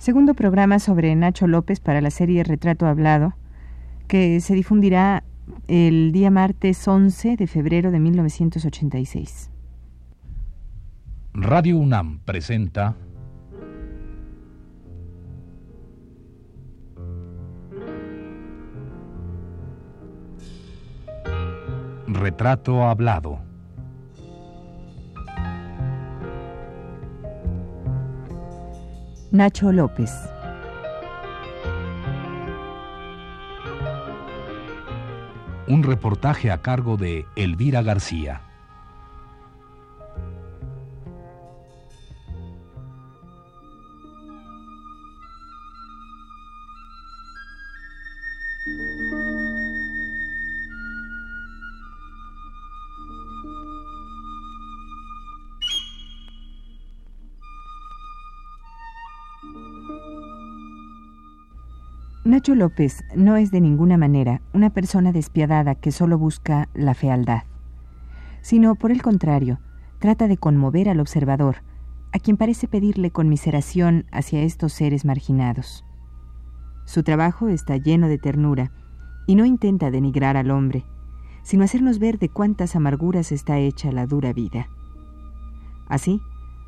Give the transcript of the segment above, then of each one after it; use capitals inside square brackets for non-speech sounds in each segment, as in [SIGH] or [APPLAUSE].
Segundo programa sobre Nacho López para la serie Retrato Hablado, que se difundirá el día martes 11 de febrero de 1986. Radio UNAM presenta Retrato Hablado. Nacho López. Un reportaje a cargo de Elvira García. Nacho López no es de ninguna manera una persona despiadada que solo busca la fealdad, sino por el contrario, trata de conmover al observador, a quien parece pedirle conmiseración hacia estos seres marginados. Su trabajo está lleno de ternura y no intenta denigrar al hombre, sino hacernos ver de cuántas amarguras está hecha la dura vida. Así,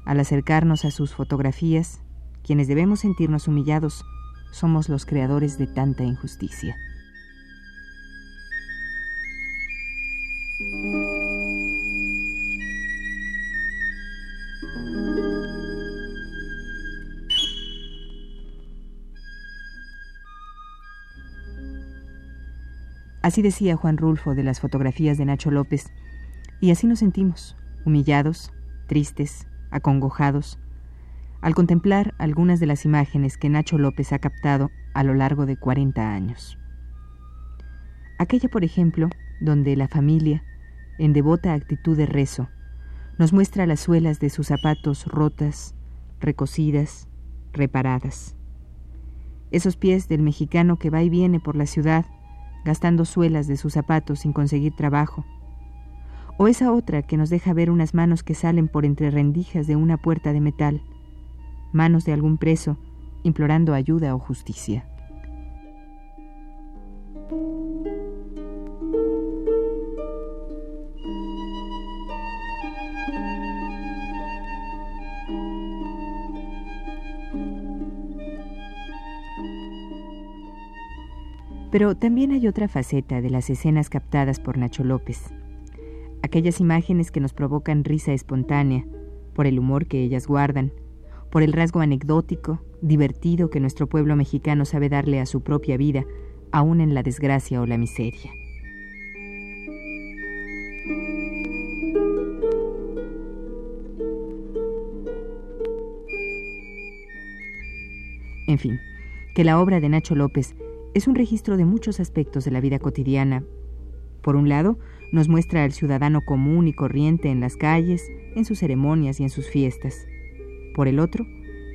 al acercarnos a sus fotografías, quienes debemos sentirnos humillados somos los creadores de tanta injusticia. Así decía Juan Rulfo de las fotografías de Nacho López, y así nos sentimos, humillados, tristes, acongojados, al contemplar algunas de las imágenes que Nacho López ha captado a lo largo de 40 años. Aquella, por ejemplo, donde la familia, en devota actitud de rezo, nos muestra las suelas de sus zapatos rotas, recocidas, reparadas. Esos pies del mexicano que va y viene por la ciudad, gastando suelas de sus zapatos sin conseguir trabajo. O esa otra que nos deja ver unas manos que salen por entre rendijas de una puerta de metal, manos de algún preso, implorando ayuda o justicia. Pero también hay otra faceta de las escenas captadas por Nacho López. Aquellas imágenes que nos provocan risa espontánea, por el humor que ellas guardan, por el rasgo anecdótico, divertido que nuestro pueblo mexicano sabe darle a su propia vida, aun en la desgracia o la miseria. En fin, que la obra de Nacho López es un registro de muchos aspectos de la vida cotidiana. Por un lado, nos muestra al ciudadano común y corriente en las calles, en sus ceremonias y en sus fiestas. Por el otro,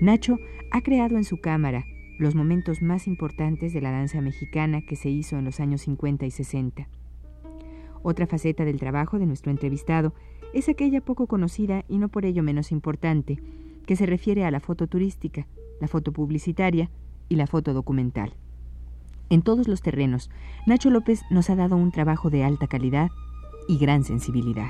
Nacho ha creado en su cámara los momentos más importantes de la danza mexicana que se hizo en los años 50 y 60. Otra faceta del trabajo de nuestro entrevistado es aquella poco conocida y no por ello menos importante, que se refiere a la foto turística, la foto publicitaria y la foto documental. En todos los terrenos, Nacho López nos ha dado un trabajo de alta calidad y gran sensibilidad.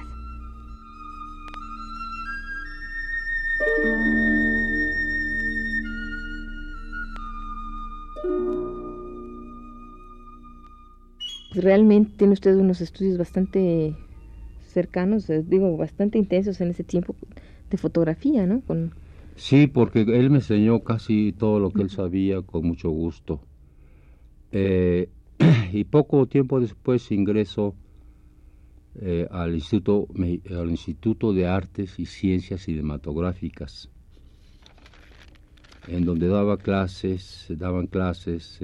Realmente tiene usted unos estudios bastante cercanos, eh, digo, bastante intensos en ese tiempo de fotografía, ¿no? Con... Sí, porque él me enseñó casi todo lo que él sabía con mucho gusto. Eh, [CLEARS THROAT] y poco tiempo después ingresó eh, al, Instituto, al Instituto de Artes y Ciencias Cinematográficas, en donde daba clases, daban clases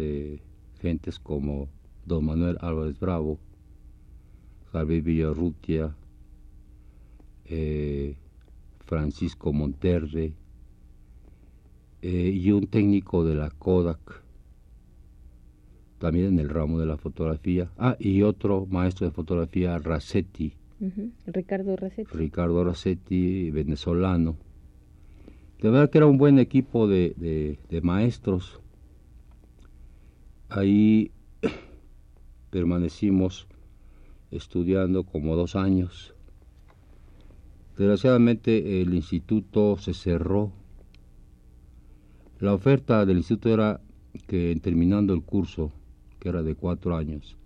gentes como don Manuel Álvarez Bravo, Javier Villarrutia, eh, Francisco Monterre eh, y un técnico de la Kodak, también en el ramo de la fotografía. Ah, y otro maestro de fotografía, Racetti. Ricardo Racetti. Ricardo Racetti, venezolano, de verdad que era un buen equipo de, de maestros. Ahí permanecimos estudiando como dos años. Desgraciadamente el instituto se cerró. La oferta del instituto era que terminando el curso, que era de cuatro años,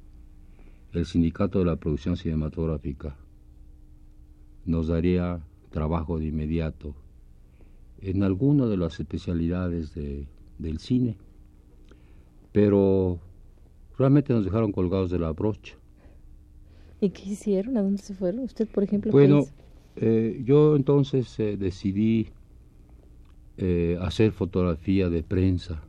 el sindicato de la producción cinematográfica nos daría trabajo de inmediato en alguna de las especialidades del cine, pero realmente nos dejaron colgados de la brocha. ¿Y qué hicieron? ¿A dónde se fueron? ¿Usted, por ejemplo? Bueno, eh, yo entonces eh, decidí eh, hacer fotografía de prensa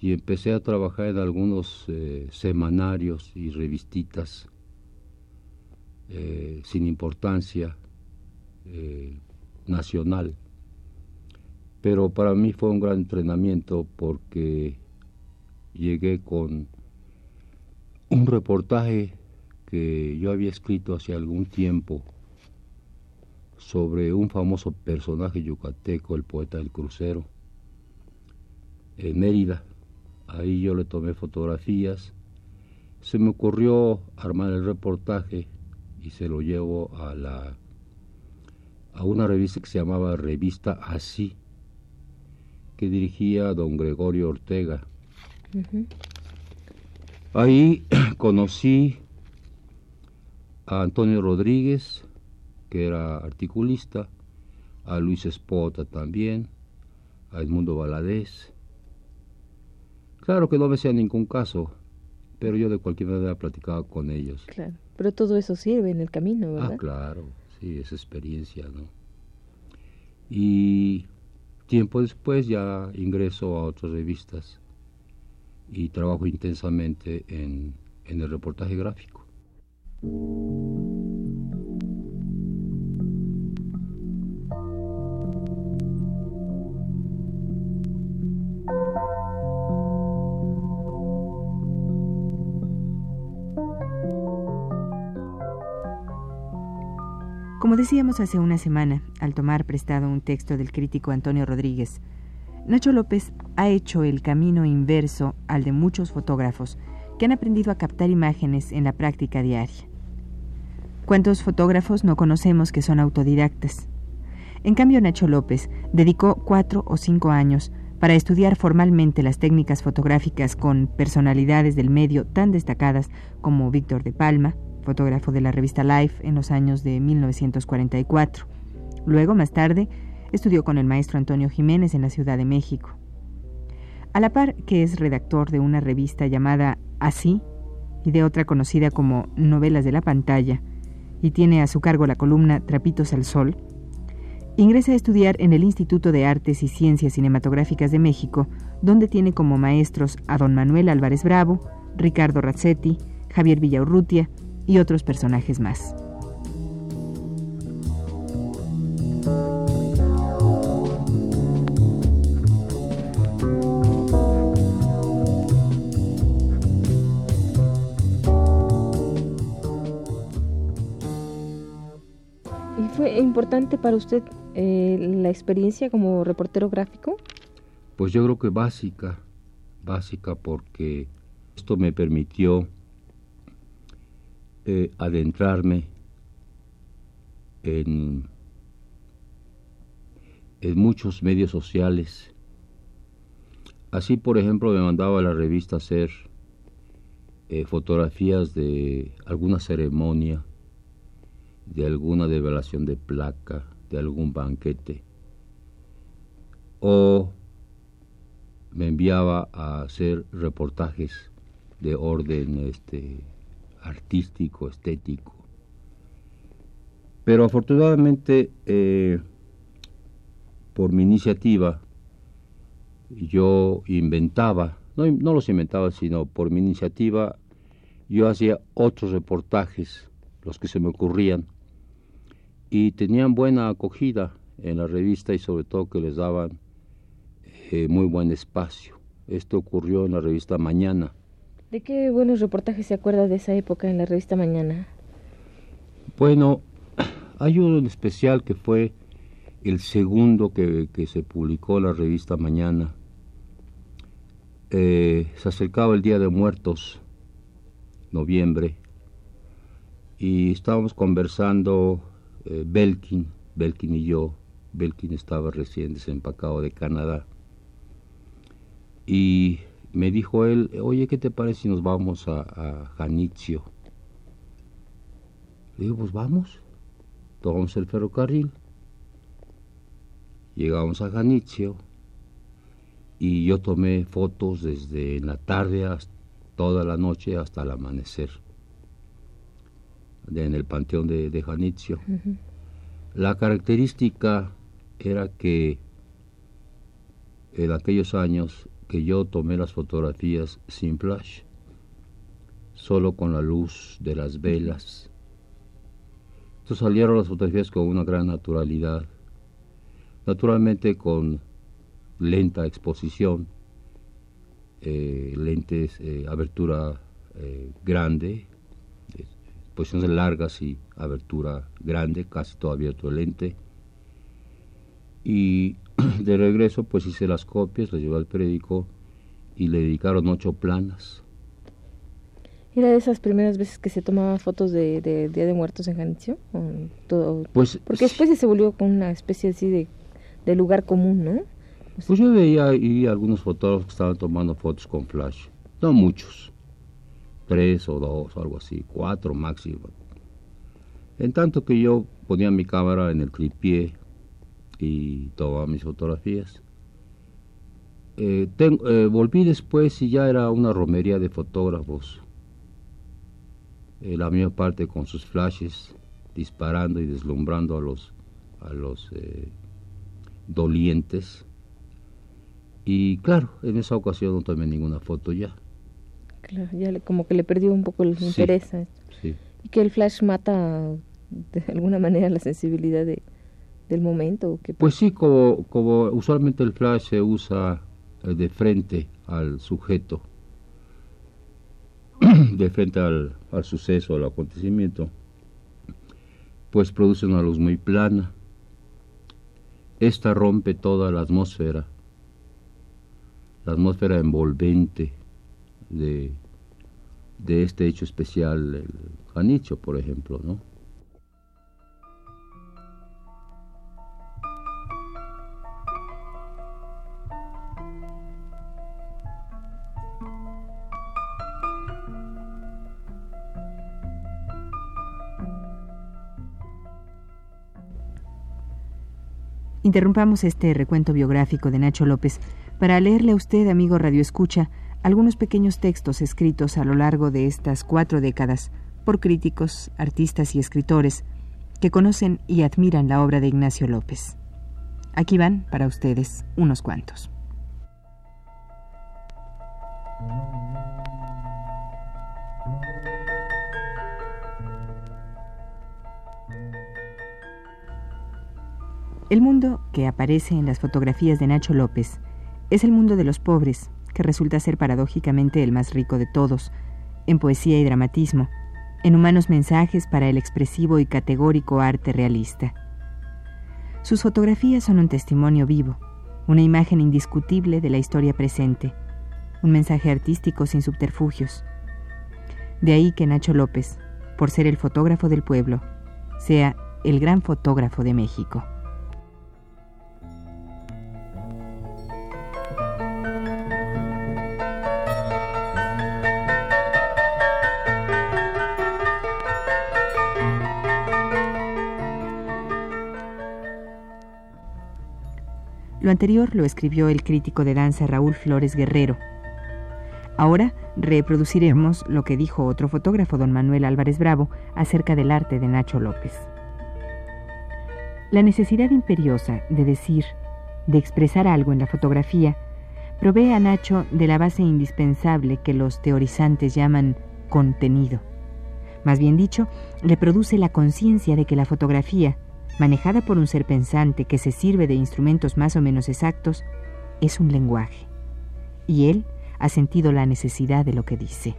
y empecé a trabajar en algunos semanarios y revistitas sin importancia nacional. Pero para mí fue un gran entrenamiento porque llegué con un reportaje que yo había escrito hace algún tiempo sobre un famoso personaje yucateco, el poeta del crucero, en Mérida. Ahí yo le tomé fotografías. Se me ocurrió armar el reportaje y se lo llevo a la a una revista que se llamaba Revista Así, que dirigía don Gregorio Ortega. Ahí [CLEARS THROAT] conocí a Antonio Rodríguez, que era articulista, a Luis Espota también, a Edmundo Valadez. Claro que no me hacía ningún caso, pero yo de cualquier manera platicaba con ellos. Claro, pero todo eso sirve en el camino, ¿verdad? Ah, claro, sí, esa experiencia, ¿no? Y tiempo después ya ingreso a otras revistas y trabajo intensamente en, el reportaje gráfico. Como decíamos hace una semana, al tomar prestado un texto del crítico Antonio Rodríguez, Nacho López ha hecho el camino inverso al de muchos fotógrafos que han aprendido a captar imágenes en la práctica diaria. ¿Cuántos fotógrafos no conocemos que son autodidactas? En cambio, Nacho López dedicó cuatro o cinco años para estudiar formalmente las técnicas fotográficas con personalidades del medio tan destacadas como Víctor de Palma, fotógrafo de la revista Life en los años de 1944. Luego, más tarde, estudió con el maestro Antonio Jiménez en la Ciudad de México. A la par que es redactor de una revista llamada Así y de otra conocida como Novelas de la Pantalla, y tiene a su cargo la columna Trapitos al Sol, ingresa a estudiar en el Instituto de Artes y Ciencias Cinematográficas de México, donde tiene como maestros a don Manuel Álvarez Bravo, Ricardo Razzetti, Javier Villaurrutia y otros personajes más. Importante para usted eh, la experiencia como reportero gráfico? Pues yo creo que básica, básica porque esto me permitió eh, adentrarme en, muchos medios sociales. Así, por ejemplo, me mandaba a la revista hacer eh, fotografías de alguna ceremonia, de alguna develación de placa, de algún banquete. O me enviaba a hacer reportajes de orden este, artístico, estético. Pero afortunadamente, eh, por mi iniciativa, yo inventaba, no, no, los inventaba, sino por mi iniciativa, yo hacía otros reportajes, los que se me ocurrían, y tenían buena acogida en la revista y sobre todo que les daban eh, muy buen espacio. Esto ocurrió en la revista Mañana ¿De qué buenos reportajes se acuerda de esa época en la revista Mañana? Bueno, [CLEARS THROAT] hay uno en especial que fue el segundo que, se publicó en la revista Mañana. Eh, se acercaba el Día de Muertos, noviembre, y estábamos conversando eh, Belkin, Belkin y yo. Belkin estaba recién desempacado de Canadá. Y me dijo él, oye, ¿qué te parece si nos vamos a, a Janitzio? Le digo, pues vamos, tomamos el ferrocarril. Llegamos a Janitzio y yo tomé fotos desde la tarde hasta toda la noche hasta el amanecer en el panteón de, de Janitzio. La característica era que en aquellos años que yo tomé las fotografías sin flash, solo con la luz de las velas. Entonces salieron las fotografías con una gran naturalidad, naturalmente con lenta exposición, eh, lentes, eh, abertura eh, grande, posiciones largas y abertura grande, casi todo abierto el lente. Y [CLEARS THROAT] de regreso pues hice las copias, las llevé al periódico y le dedicaron ocho planas. ¿Era de esas primeras veces que se tomaban fotos de, Día de Muertos en Janitzio? Todo? Pues, Porque después se volvió con una especie así de, de lugar común, ¿no? Pues yo veía ahí algunos fotógrafos que estaban tomando fotos con flash, no muchos, tres o dos, algo así, cuatro máximo. En tanto que yo ponía mi cámara en el tripié y tomaba mis fotografías. Eh, eh, volví después y ya era una romería de fotógrafos. Eh, la mayor parte con sus flashes disparando y deslumbrando a los, a los dolientes y claro, en esa ocasión no tomé ninguna foto ya. Claro, ya como que le perdió un poco el interés. Sí. Y que el flash mata de alguna manera la sensibilidad de, del momento. pues sí, como, como usualmente el flash se usa eh, de frente al sujeto, [CLEARS THROAT] de frente al, al suceso, al acontecimiento, pues produce una luz muy plana. Esta rompe toda la atmósfera la atmósfera envolvente de, de este hecho especial, el Janicho, por ejemplo, ¿no? Interrumpamos este recuento biográfico de Nacho López para leerle a usted, amigo Radio Escucha, algunos pequeños textos escritos a lo largo de estas cuatro décadas por críticos, artistas y escritores que conocen y admiran la obra de Ignacio López. Aquí van para ustedes unos cuantos. El mundo que aparece en las fotografías de Nacho López es el mundo de los pobres, que resulta ser paradójicamente el más rico de todos, en poesía y dramatismo, en humanos mensajes para el expresivo y categórico arte realista. Sus fotografías son un testimonio vivo, una imagen indiscutible de la historia presente, un mensaje artístico sin subterfugios. De ahí que Nacho López, por ser el fotógrafo del pueblo, sea el gran fotógrafo de México. Anterior lo escribió el crítico de danza Raúl Flores Guerrero. Ahora reproduciremos lo que dijo otro fotógrafo, don Manuel Álvarez Bravo, acerca del arte de Nacho López. La necesidad imperiosa de decir, de expresar algo en la fotografía, provee a Nacho de la base indispensable que los teorizantes llaman contenido. Más bien dicho, le produce la conciencia de que la fotografía, manejada por un ser pensante que se sirve de instrumentos más o menos exactos, es un lenguaje. Y él ha sentido la necesidad de lo que dice.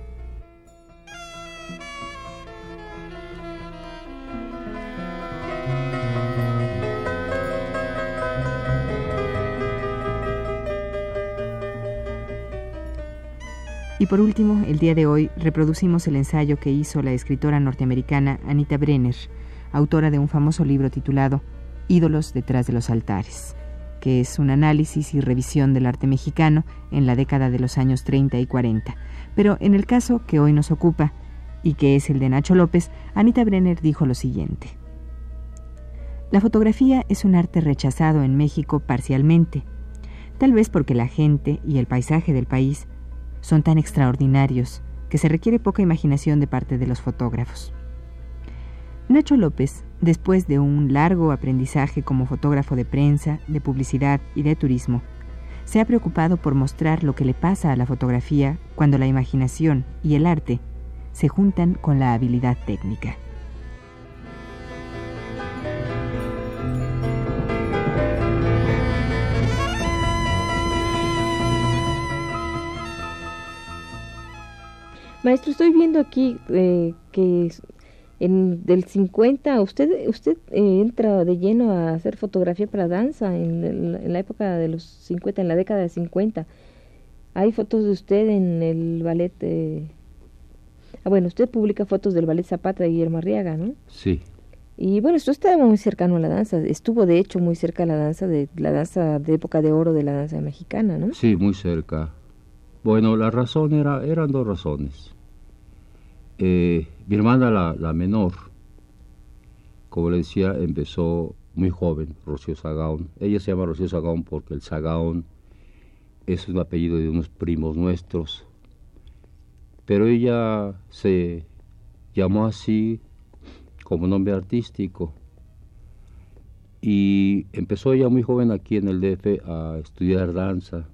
Y por último, el día de hoy reproducimos el ensayo que hizo la escritora norteamericana Anita Brenner autora de un famoso libro titulado Ídolos detrás de los altares, que es un análisis y revisión del arte mexicano en la década de los años 30 y 40. Pero en el caso que hoy nos ocupa, y que es el de Nacho López, Anita Brenner dijo lo siguiente. La fotografía es un arte rechazado en México parcialmente, tal vez porque la gente y el paisaje del país son tan extraordinarios que se requiere poca imaginación de parte de los fotógrafos. Nacho López, después de un largo aprendizaje como fotógrafo de prensa, de publicidad y de turismo, se ha preocupado por mostrar lo que le pasa a la fotografía cuando la imaginación y el arte se juntan con la habilidad técnica. Maestro, estoy viendo aquí eh, que en, del 50 usted usted eh, entra de lleno a hacer fotografía para danza en, la época de los 50, en la década de 50. Hay fotos de usted en el ballet. ah, bueno, usted publica fotos del ballet Zapata de Guillermo Arriaga, ¿no? Sí. Y bueno, esto está muy cercano a la danza. Estuvo de hecho muy cerca a la danza de la danza de época de oro de la danza mexicana, ¿no? Sí, muy cerca. Bueno, la razón era eran dos razones. Eh, mi hermana, la, menor, como le decía, empezó muy joven, Rocío Sagaón. Ella se llama Rocío Sagaón porque el Sagaón es un apellido de unos primos nuestros. Pero ella se llamó así como nombre artístico. Y empezó ella muy joven aquí en el DF a estudiar danza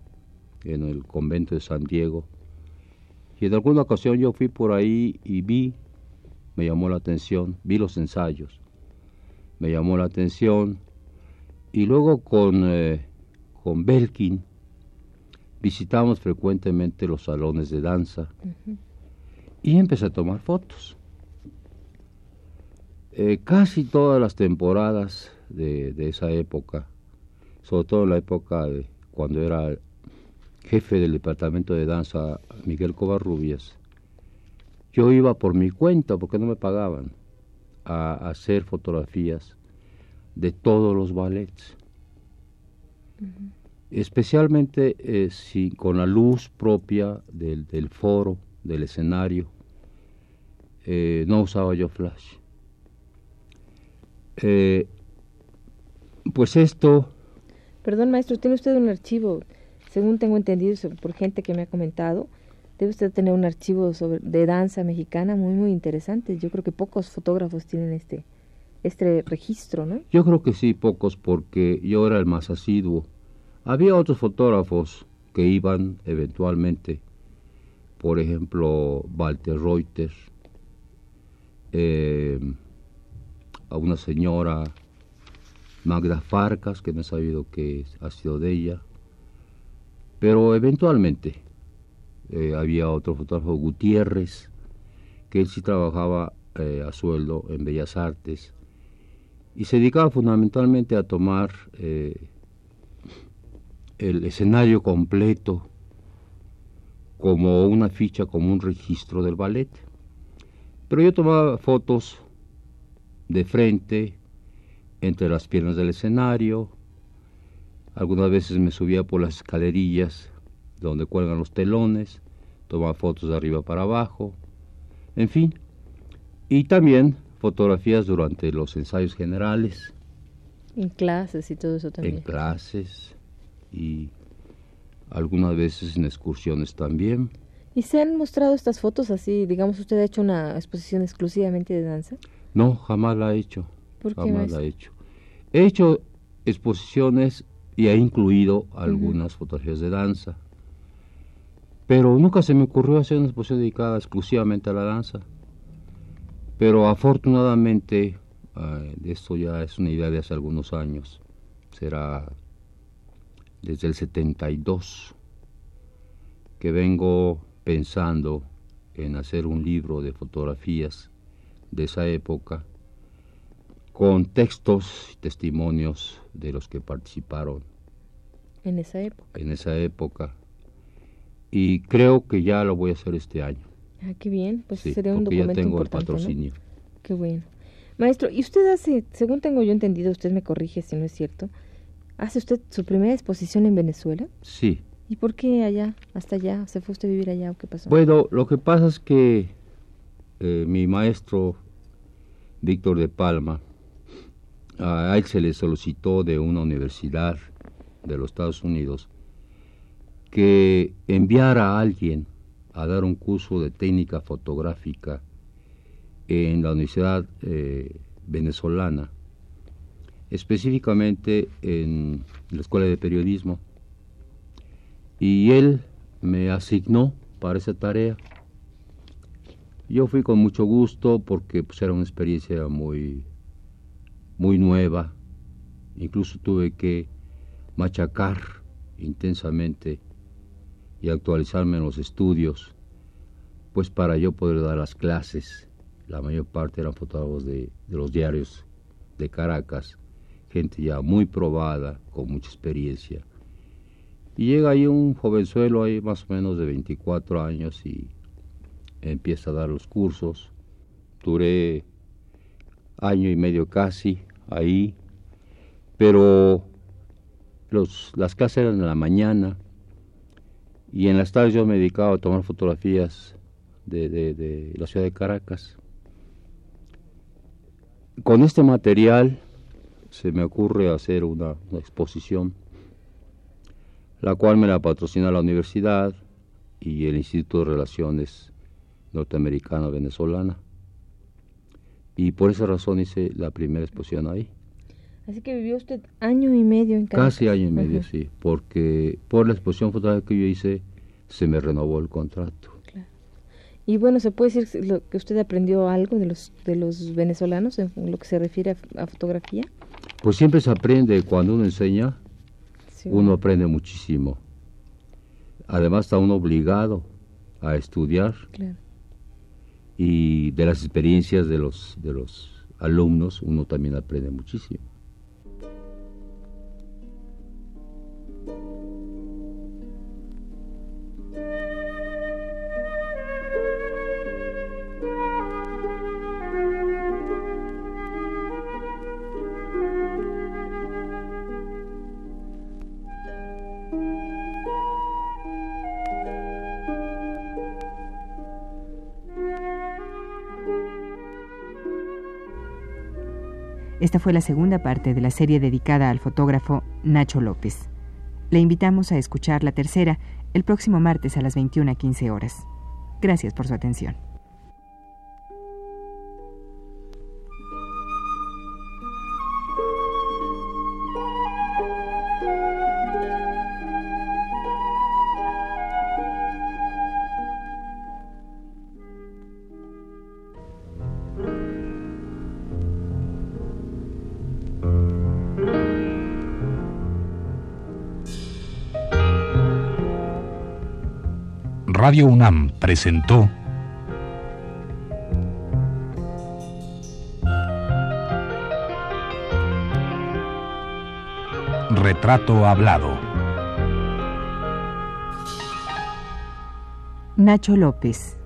en el convento de San Diego y en alguna ocasión yo fui por ahí y vi, me llamó la atención, vi los ensayos, me llamó la atención. Y luego con, eh, con Belkin visitamos frecuentemente los salones de danza y empecé a tomar fotos. Eh, casi todas las temporadas de, de, esa época, sobre todo en la época de cuando era jefe del departamento de danza, Miguel Covarrubias, yo iba por mi cuenta, porque no me pagaban, a, hacer fotografías de todos los ballets. Especialmente eh, si, con la luz propia del, del foro, del escenario, eh, no usaba yo flash. Eh, pues esto... Perdón, maestro, tiene usted un archivo según tengo entendido por gente que me ha comentado, debe usted tener un archivo sobre, de danza mexicana muy, muy interesante. Yo creo que pocos fotógrafos tienen este, este registro, ¿no? Yo creo que sí, pocos, porque yo era el más asiduo. Había otros fotógrafos que iban eventualmente, por ejemplo, Walter Reuters, eh, a una señora Magda Farcas, que no he sabido que ha sido de ella, pero eventualmente eh, había otro fotógrafo, Gutiérrez, que él sí trabajaba eh, a sueldo en Bellas Artes y se dedicaba fundamentalmente a tomar eh, el escenario completo como una ficha, como un registro del ballet. Pero yo tomaba fotos de frente, entre las piernas del escenario, algunas veces me subía por las escalerillas donde cuelgan los telones, tomaba fotos de arriba para abajo, en fin. Y también fotografías durante los ensayos generales. En clases y todo eso también. En clases y algunas veces en excursiones también. ¿Y se han mostrado estas fotos así? Digamos, ¿usted ha hecho una exposición exclusivamente de danza? No, jamás la he hecho. ¿Por qué jamás la he hecho. He hecho exposiciones y ha incluido algunas fotografías de danza. Pero nunca se me ocurrió hacer una exposición dedicada exclusivamente a la danza. Pero afortunadamente, eh, esto ya es una idea de hace algunos años, será desde el 72 que vengo pensando en hacer un libro de fotografías de esa época con textos y testimonios de los que participaron en esa época. En esa época. y creo que ya lo voy a hacer este año. Ah, qué bien, pues Sí, sería un porque ya documento tengo el patrocinio. Qué bueno. Maestro, y usted hace, según tengo yo entendido, usted me corrige si no es cierto, ¿hace usted su primera exposición en Venezuela? Sí. ¿Y por qué allá, hasta allá? ¿Se fue usted a vivir allá o qué pasó? Bueno, lo que pasa es que eh, mi maestro Víctor de Palma, a él se le solicitó de una universidad de los Estados Unidos que enviara a alguien a dar un curso de técnica fotográfica en la Universidad eh, Venezolana, específicamente en la Escuela de Periodismo. Y él me asignó para esa tarea. Yo fui con mucho gusto porque pues, era una experiencia muy, muy nueva. Incluso tuve que machacar intensamente y actualizarme en los estudios, pues para yo poder dar las clases. La mayor parte eran fotógrafos de, los diarios de Caracas, gente ya muy probada, con mucha experiencia. Y llega ahí un jovenzuelo ahí más o menos de 24 años y empieza a dar los cursos. Duré año y medio casi ahí, pero los, las clases eran en la mañana y en las tardes yo me dedicaba a tomar fotografías de, de, la ciudad de Caracas. Con este material se me ocurre hacer una, una exposición la cual me la patrocina la universidad y el Instituto de Relaciones Norteamericana-Venezolana. Y por esa razón hice la primera exposición ahí. Así que vivió usted año y medio en Caracas. Casi año y medio, sí, porque por la exposición fotográfica que yo hice se me renovó el contrato. Y bueno, ¿se puede decir que usted aprendió algo de los, de los venezolanos en lo que se refiere a, a fotografía? Pues siempre se aprende cuando uno enseña, Sí, uno aprende muchísimo. Además está uno obligado a estudiar Claro. Y de las experiencias de los, de los alumnos uno también aprende muchísimo. Esta fue la segunda parte de la serie dedicada al fotógrafo Nacho López. Le invitamos a escuchar la tercera el próximo martes a las 21.15 horas. Gracias por su atención. Radio UNAM presentó Retrato Hablado. Nacho López.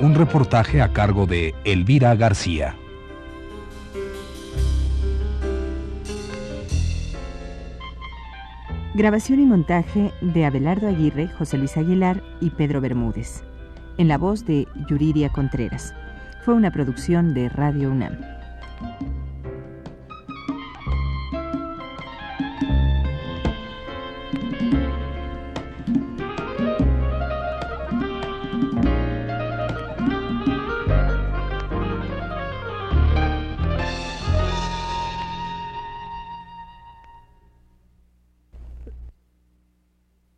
Un reportaje a cargo de Elvira García. Grabación y montaje de Abelardo Aguirre, José Luis Aguilar y Pedro Bermúdez. En la voz de Yuridia Contreras. Fue una producción de Radio UNAM.